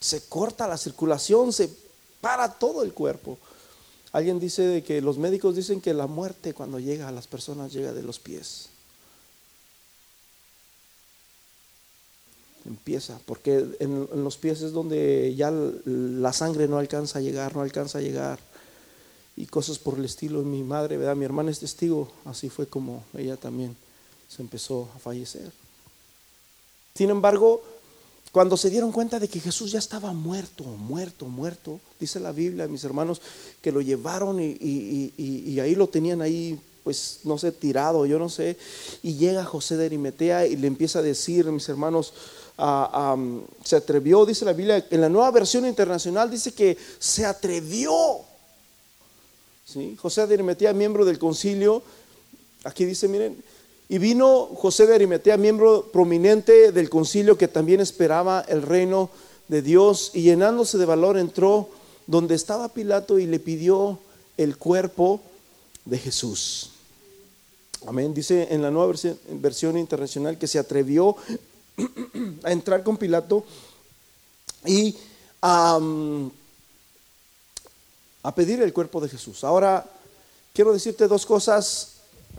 A: se corta la circulación, se para todo el cuerpo. Alguien dice de que los médicos dicen que la muerte cuando llega a las personas llega de los pies. Empieza, porque en, los pies es donde ya la sangre no alcanza a llegar, no alcanza a llegar. Y cosas por el estilo. Mi madre, ¿verdad? mi hermana es testigo, así fue como ella también se empezó a fallecer. Sin embargo, cuando se dieron cuenta de que Jesús ya estaba muerto, muerto, muerto, dice la Biblia, mis hermanos, que lo llevaron y, ahí lo tenían ahí, pues no sé, tirado, yo no sé, y llega José de Arimetea y le empieza a decir, mis hermanos, se atrevió, dice la Biblia, en la nueva versión internacional dice que se atrevió. ¿Sí? José de Arimetea, miembro del concilio, aquí dice, miren, y vino José de Arimetea, miembro prominente del concilio que también esperaba el reino de Dios, y llenándose de valor entró donde estaba Pilato y le pidió el cuerpo de Jesús. Amén. Dice en la nueva versión, internacional que se atrevió a entrar con Pilato y a, a pedir el cuerpo de Jesús. Ahora, quiero decirte dos cosas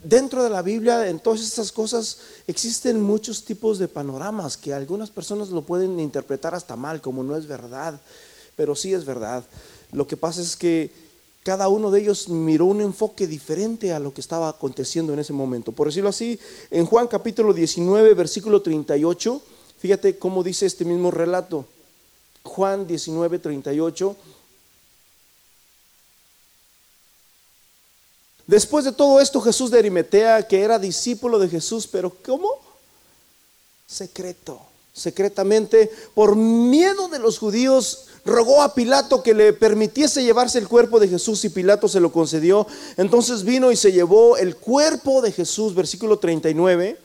A: dentro de la Biblia, en todas estas cosas, existen muchos tipos de panoramas que algunas personas lo pueden interpretar hasta mal, como no es verdad, pero sí es verdad. Lo que pasa es que cada uno de ellos miró un enfoque diferente a lo que estaba aconteciendo en ese momento. Por decirlo así, en Juan capítulo 19, versículo 38, fíjate cómo dice este mismo relato. Juan 19, 38 Después de todo esto, Jesús de Arimetea, que era discípulo de Jesús, pero ¿cómo? Secreto, secretamente, por miedo de los judíos, rogó a Pilato que le permitiese llevarse el cuerpo de Jesús y Pilato se lo concedió. Entonces vino y se llevó el cuerpo de Jesús, versículo 39.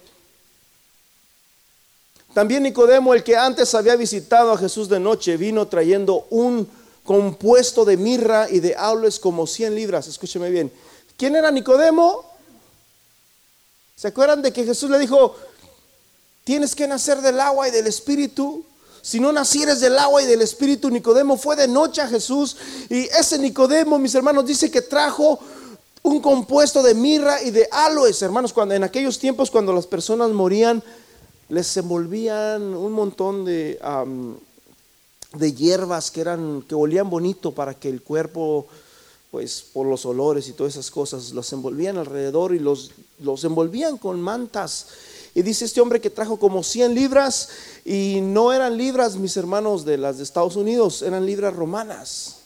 A: También Nicodemo, el que antes había visitado a Jesús de noche, vino trayendo un compuesto de mirra y de aloes como 100 libras. Escúcheme bien. ¿Quién era Nicodemo? ¿Se acuerdan de que Jesús le dijo, tienes que nacer del agua y del espíritu? Si no nacieres del agua y del espíritu, Nicodemo fue de noche a Jesús y ese Nicodemo, mis hermanos, dice que trajo un compuesto de mirra y de aloes, hermanos, cuando en aquellos tiempos cuando las personas morían, les envolvían un montón de, de hierbas que eran, que olían bonito para que el cuerpo, pues por los olores y todas esas cosas, los envolvían alrededor y los, los envolvían con mantas. Y dice este hombre que trajo como 100 libras y no eran libras, mis hermanos, de las de Estados Unidos, eran libras romanas.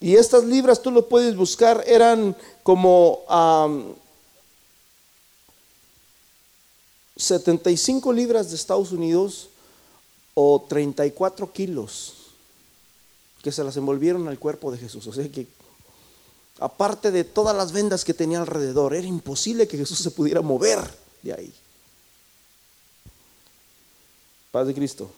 A: Y estas libras tú lo puedes buscar, eran como 75 libras de Estados Unidos o 34 kilos que se las envolvieron al cuerpo de Jesús. O sea que, aparte de todas las vendas que tenía alrededor, era imposible que Jesús se pudiera mover de ahí. Paz de Cristo.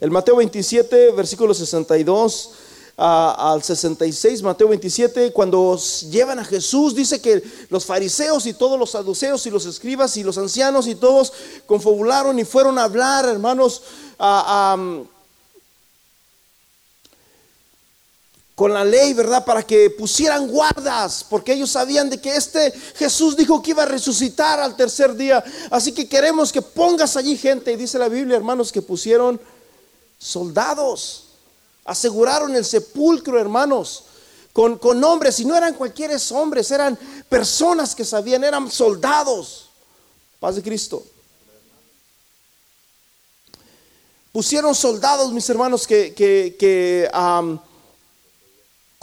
A: El Mateo 27, versículo 62 al 66, Mateo 27, cuando llevan a Jesús, dice que los fariseos y todos los saduceos y los escribas y los ancianos y todos confabularon y fueron a hablar, hermanos, con la ley, ¿verdad? Para que pusieran guardas, porque ellos sabían de que este Jesús dijo que iba a resucitar al tercer día. Así que queremos que pongas allí gente. Y dice la Biblia, hermanos, que pusieron soldados Aseguraron el sepulcro, hermanos, con, con hombres, y no eran cualquiera hombres, eran personas que sabían, eran soldados. Paz de Cristo. Pusieron soldados, mis hermanos, que, que,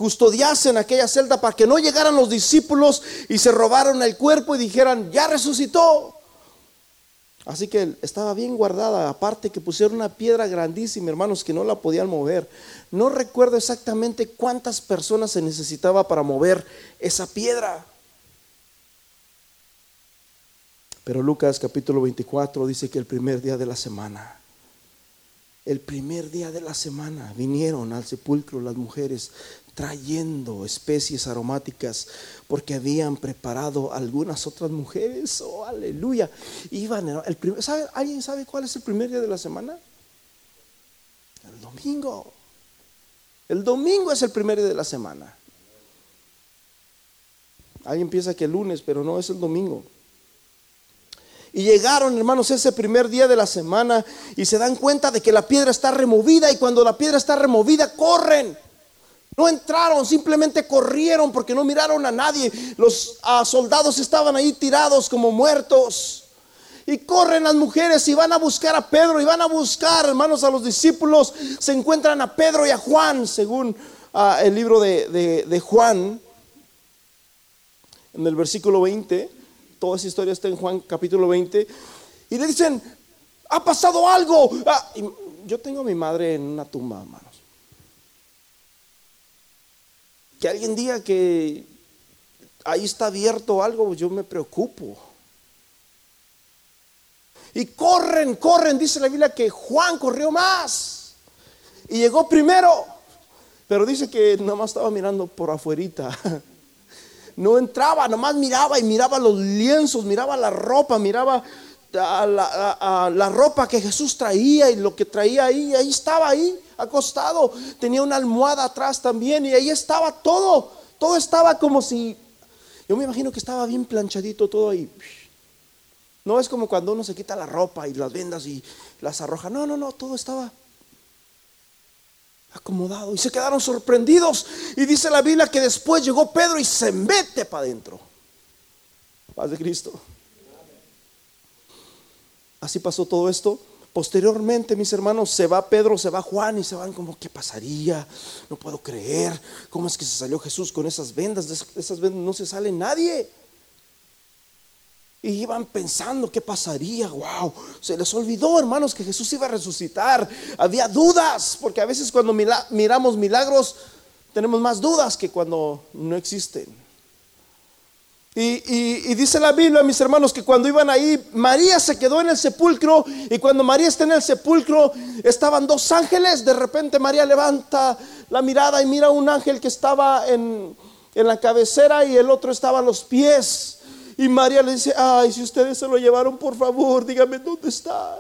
A: custodiasen aquella celda para que no llegaran los discípulos y se robaron el cuerpo y dijeran, ya resucitó. Así que estaba bien guardada, aparte que pusieron una piedra grandísima, hermanos, que no la podían mover. No recuerdo exactamente cuántas personas se necesitaba para mover esa piedra. Pero Lucas capítulo 24 dice que el primer día de la semana, el primer día de la semana vinieron al sepulcro las mujeres trayendo especies aromáticas porque habían preparado algunas otras mujeres. Oh, aleluya. Iban el ¿Alguien sabe cuál es el primer día de la semana? El domingo. El domingo es el primer día de la semana. Alguien piensa que el lunes, pero no es el domingo. Y llegaron, hermanos, ese primer día de la semana y se dan cuenta de que la piedra está removida y cuando la piedra está removida, corren no entraron, simplemente corrieron porque no miraron a nadie. Los ah, soldados estaban ahí tirados como muertos. Y corren las mujeres y van a buscar a Pedro y van a buscar, hermanos, a los discípulos. Se encuentran a Pedro y a Juan, según ah, el libro de, Juan, en el versículo 20. Toda esa historia está en Juan capítulo 20. Y le dicen, ha pasado algo. Ah, yo tengo a mi madre en una tumba, hermano. Que alguien diga que ahí está abierto algo, yo me preocupo. Y corren, corren, dice la Biblia que Juan corrió más y llegó primero, pero dice que nomás estaba mirando por afuerita. No entraba, nomás miraba y miraba los lienzos, miraba la ropa, miraba la, la, ropa que Jesús traía y lo que traía ahí, ahí estaba ahí, acostado. Tenía una almohada atrás también y ahí estaba todo. Todo estaba como si, yo me imagino que estaba bien planchadito todo ahí. No es como cuando uno se quita la ropa y las vendas y las arroja. No, no, no, todo estaba acomodado y se quedaron sorprendidos. Y dice la Biblia que después llegó Pedro y se mete para adentro. Paz de Cristo. Así pasó todo esto. Posteriormente, mis hermanos, se va Pedro, se va Juan y se van como, ¿qué pasaría? No puedo creer. ¿Cómo es que se salió Jesús con esas vendas? De esas vendas no se sale nadie. Y iban pensando, ¿qué pasaría? Wow, se les olvidó, hermanos, que Jesús iba a resucitar. Había dudas, porque a veces cuando miramos milagros, tenemos más dudas que cuando no existen. Y, dice la Biblia, mis hermanos, que cuando iban ahí, María se quedó en el sepulcro y cuando María está en el sepulcro, estaban dos ángeles. De repente María levanta la mirada y mira un ángel que estaba en, en la cabecera y el otro estaba a los pies. Y María le dice, ay, si ustedes se lo llevaron, por favor, dígame dónde está.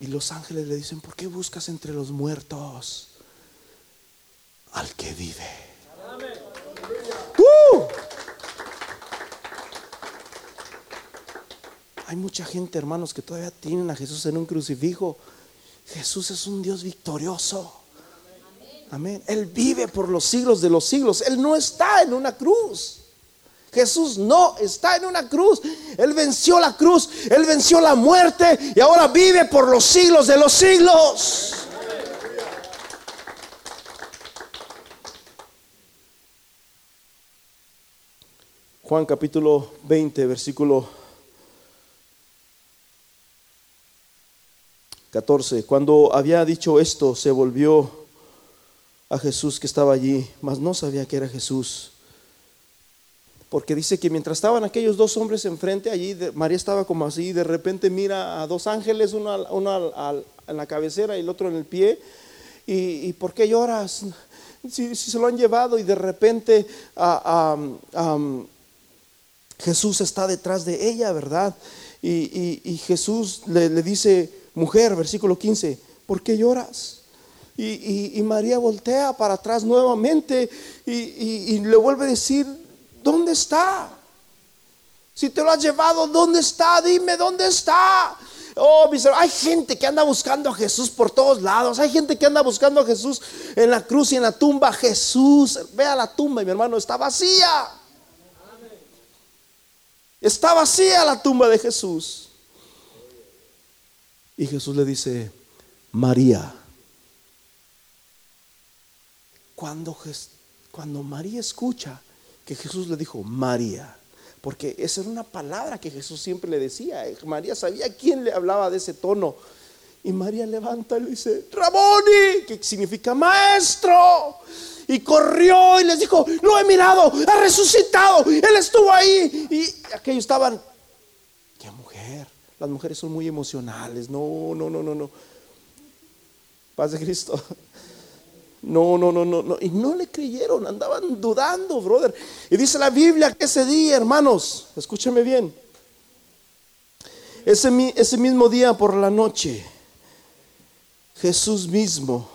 A: Y los ángeles le dicen, ¿por qué buscas entre los muertos? Al que vive. ¡Uh! Hay mucha gente, hermanos, que todavía tienen a Jesús en un crucifijo. Jesús es un Dios victorioso. Amén. Él vive por los siglos de los siglos. Él no está en una cruz. Jesús no está en una cruz. Él venció la cruz. Él venció la muerte. Y ahora vive por los siglos de los siglos. Juan capítulo 20, versículo 14. Cuando había dicho esto, se volvió a Jesús que estaba allí, mas no sabía que era Jesús. Porque dice que mientras estaban aquellos dos hombres enfrente, allí María estaba como así, y de repente mira a dos ángeles, uno, en la cabecera y el otro en el pie. ¿Y, por qué lloras? Si, se lo han llevado y de repente a Jesús está detrás de ella, ¿verdad? Y, Jesús le, dice, mujer, versículo 15, ¿por qué lloras? Y, María voltea para atrás nuevamente y, le vuelve a decir, ¿dónde está? Si te lo has llevado, ¿dónde está? Dime, ¿dónde está? Oh, hay gente que anda buscando a Jesús por todos lados. Hay gente que anda buscando a Jesús en la cruz y en la tumba. Jesús, vea la tumba, mi hermano, está vacía. Está vacía la tumba de Jesús. Y Jesús le dice, María. Cuando, cuando María escucha que Jesús le dijo, María, porque esa era una palabra que Jesús siempre le decía. María sabía quién le hablaba de ese tono. Y María levanta y le dice, Raboni, que significa maestro y corrió y les dijo, lo he mirado, ha resucitado, él estuvo ahí. Y aquellos estaban, qué mujer, las mujeres son muy emocionales, no, no, no, no, no. Paz de Cristo. No, no, no, no, no. Y no le creyeron, andaban dudando, brother. Y dice la Biblia que ese día, hermanos, escúchame bien. Ese, ese mismo día por la noche, Jesús mismo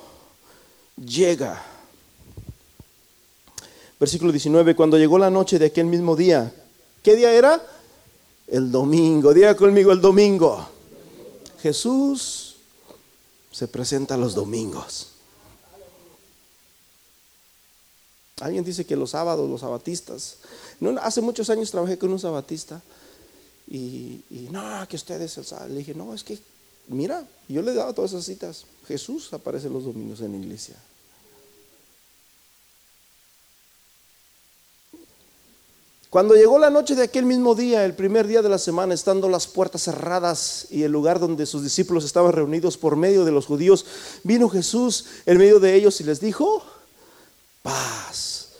A: llega Versículo 19, cuando llegó la noche de aquel mismo día, ¿qué día era? El domingo, diga conmigo el domingo. Jesús se presenta los domingos. Alguien dice que los sábados, los sabatistas. No, hace muchos años trabajé con un sabatista y, no, que ustedes el. Le dije, no, es que, mira, yo le he dado todas esas citas. Jesús aparece los domingos en la iglesia. Cuando llegó la noche de aquel mismo día, el primer día de la semana, estando las puertas cerradas y el lugar donde sus discípulos estaban reunidos por medio de los judíos, vino Jesús en medio de ellos y les dijo, paz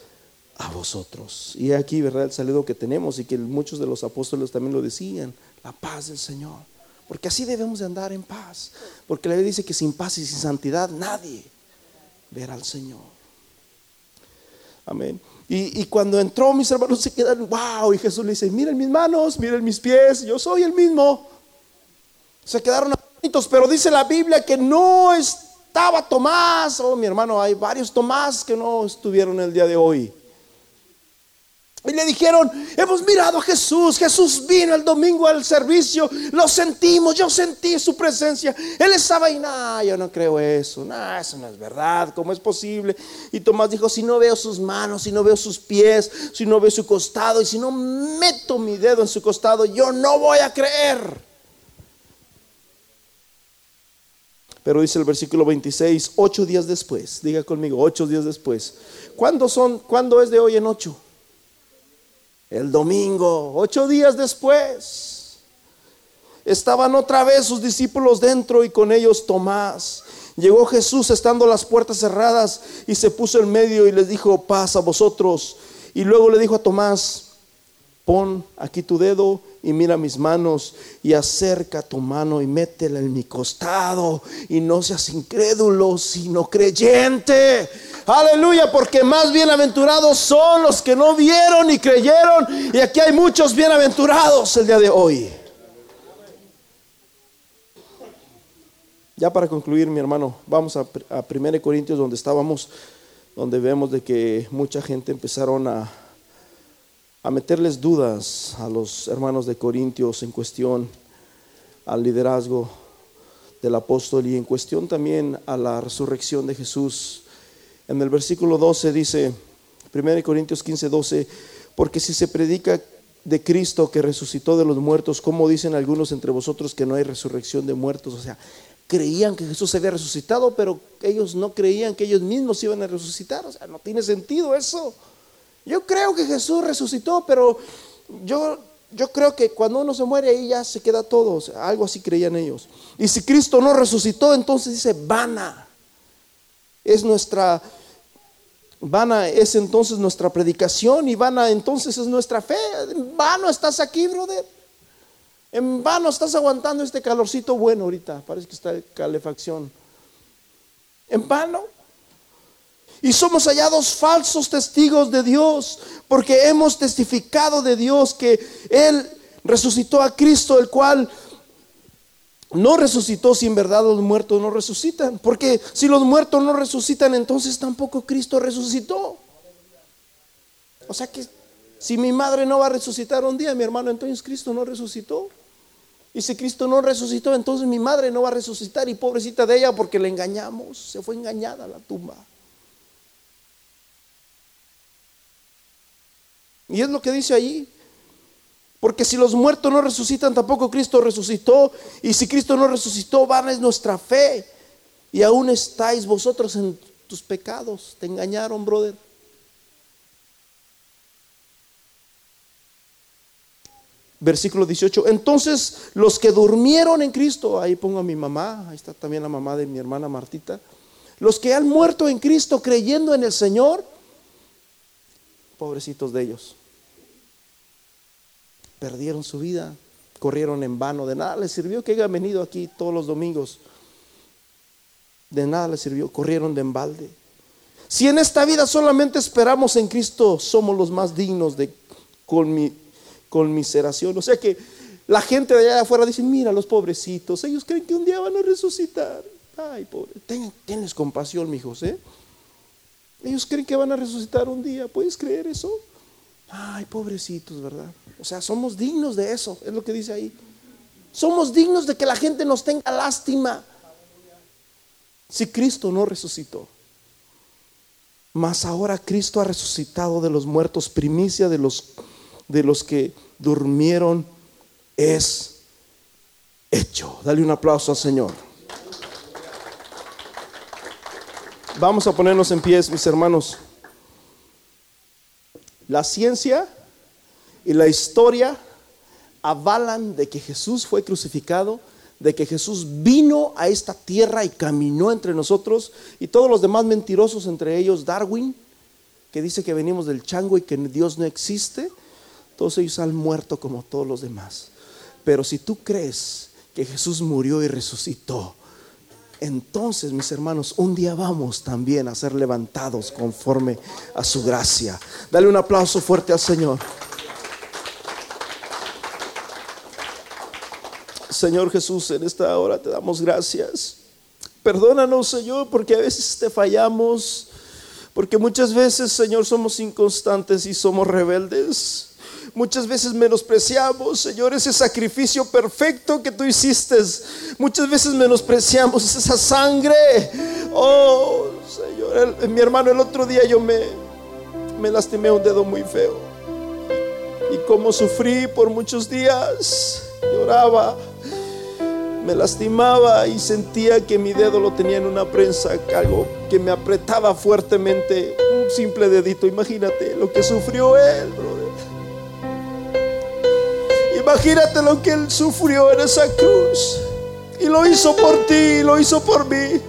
A: a vosotros. Y aquí, ¿verdad? El saludo que tenemos y que muchos de los apóstoles también lo decían, la paz del Señor. Porque así debemos de andar en paz. Porque la Biblia dice que sin paz y sin santidad nadie verá al Señor. Amén. Y, cuando entró, mis hermanos se quedan, wow. Y Jesús le dice: Miren mis manos, miren mis pies, yo soy el mismo. Se quedaron bonitos, pero dice la Biblia que no estaba Tomás. Oh, mi hermano, hay varios Tomás que no estuvieron el día de hoy. Y le dijeron, hemos mirado a Jesús, Jesús vino el domingo al servicio, lo sentimos, yo sentí su presencia, él estaba ahí, no, yo no creo eso, no, eso no es verdad, ¿cómo es posible? Y Tomás dijo, si no veo sus manos, si no veo sus pies, si no veo su costado y si no meto mi dedo en su costado, yo no voy a creer. Pero dice el versículo 26, ocho días después, diga conmigo, ocho días después. ¿Cuándo son, cuándo es de hoy en ocho? El domingo, ocho días después, estaban otra vez sus discípulos dentro y con ellos Tomás. Llegó Jesús estando las puertas cerradas y se puso en medio y les dijo, paz a vosotros. Y luego le dijo a Tomás, pon aquí tu dedo y mira mis manos y acerca tu mano y métela en mi costado y no seas incrédulo, sino creyente. Aleluya, porque más bienaventurados son los que no vieron y creyeron y aquí hay muchos bienaventurados el día de hoy. Ya para concluir, mi hermano, vamos a, a 1 Corintios donde estábamos, donde vemos de que mucha gente empezaron a a meterles dudas a los hermanos de Corintios en cuestión al liderazgo del apóstol y en cuestión también a la resurrección de Jesús. En el versículo 12 dice, 1 Corintios 15, 12, porque si se predica de Cristo que resucitó de los muertos, como dicen algunos entre vosotros que no hay resurrección de muertos? O sea, creían que Jesús había resucitado, pero ellos no creían que ellos mismos iban a resucitar. O sea, no tiene sentido eso. Yo creo que Jesús resucitó, pero yo, yo creo que cuando uno se muere ahí ya se queda todo. algo así creían ellos. Y si Cristo no resucitó, entonces dice, vana. Es nuestra, vana es entonces nuestra predicación y vana entonces es nuestra fe. En vano estás aquí, brother. En vano estás aguantando este calorcito bueno ahorita. Parece que está calefacción. En vano. Y somos hallados falsos testigos de Dios, porque hemos testificado de Dios que Él resucitó a Cristo, el cual no resucitó si en verdad los muertos no resucitan. Porque si los muertos no resucitan, entonces tampoco Cristo resucitó. O sea que si mi madre no va a resucitar un día, mi hermano, entonces Cristo no resucitó. Y si Cristo no resucitó, entonces mi madre no va a resucitar. Y pobrecita de ella porque le engañamos, se fue engañada a la tumba. Y es lo que dice ahí. Porque si los muertos no resucitan, tampoco Cristo resucitó. Y si Cristo no resucitó, vana es nuestra fe. Y aún estáis vosotros en tus pecados. Te engañaron, brother. Versículo 18. Entonces los que durmieron en Cristo, ahí pongo a mi mamá, ahí está también la mamá de mi hermana Martita. Los que han muerto en Cristo creyendo en el Señor, Pobrecitos de ellos. Perdieron su vida, corrieron en vano, de nada les sirvió que hayan venido aquí todos los domingos. De nada les sirvió, corrieron de embalde. Si en esta vida solamente esperamos en Cristo, somos los más dignos de conmiseración. O sea que la gente de allá afuera dice, mira los pobrecitos, ellos creen que un día van a resucitar. Ay, pobre, tienes compasión, mi José. Ellos creen que van a resucitar un día. ¿Puedes creer eso? Ay, pobrecitos, ¿verdad? O sea, somos dignos de eso, es lo que dice ahí. Somos dignos de que la gente nos tenga lástima. Si Cristo no resucitó. Mas ahora Cristo ha resucitado de los muertos, primicia de los, de los que durmieron es hecho. Dale un aplauso al Señor. Vamos a ponernos en pies, mis hermanos. La ciencia y la historia avalan de que Jesús fue crucificado, de que Jesús vino a esta tierra y caminó entre nosotros, y todos los demás mentirosos, entre ellos Darwin, que dice que venimos del chango y que Dios no existe, todos ellos han muerto como todos los demás. Pero si tú crees que Jesús murió y resucitó, entonces, mis hermanos, un día vamos también a ser levantados conforme a su gracia. Dale un aplauso fuerte al Señor. Señor Jesús, en esta hora te damos gracias. Perdónanos, Señor, porque a veces te fallamos, porque muchas veces, Señor, somos inconstantes y somos rebeldes. Muchas veces menospreciamos, Señor, ese sacrificio perfecto que tú hiciste. Muchas veces menospreciamos esa sangre. Oh, Señor, mi hermano, el otro día yo me, me lastimé un dedo muy feo. Y como sufrí por muchos días, lloraba, me lastimaba y sentía que mi dedo lo tenía en una prensa, algo que me apretaba fuertemente, un simple dedito. Imagínate lo que sufrió él, Imagínate lo que Él sufrió en esa cruz. Y lo hizo por ti, lo hizo por mí.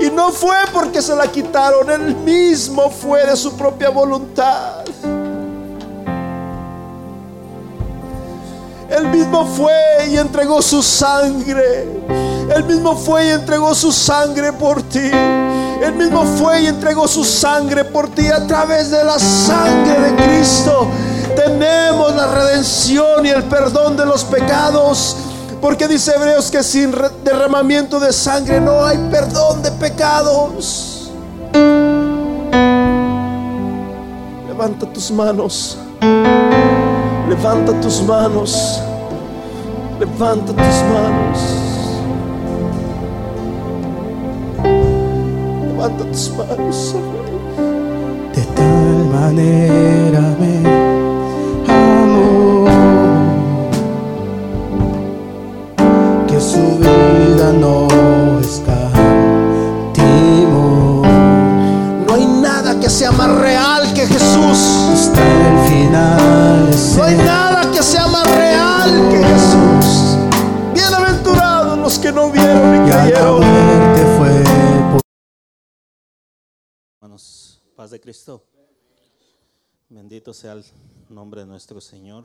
A: Y no fue porque se la quitaron, Él mismo fue de su propia voluntad. Él mismo fue y entregó su sangre. Él mismo fue y entregó su sangre por ti. Él mismo fue y entregó su sangre por ti a través de la sangre de Cristo. Tenemos la redención y el perdón de los pecados. Porque dice Hebreos que sin derramamiento de sangre no hay perdón de pecados. Levanta tus manos. Levanta tus manos. Levanta tus manos. Levanta tus manos.
B: De tal manera me su vida no escatimó.
A: No hay nada que sea más real que Jesús.
B: Hasta el final.
A: No hay nada que sea más real que Jesús. Bienaventurados los que no vieron y creyeron.
B: fue por
C: Hermanos, paz de Cristo. Bendito sea el nombre de nuestro Señor.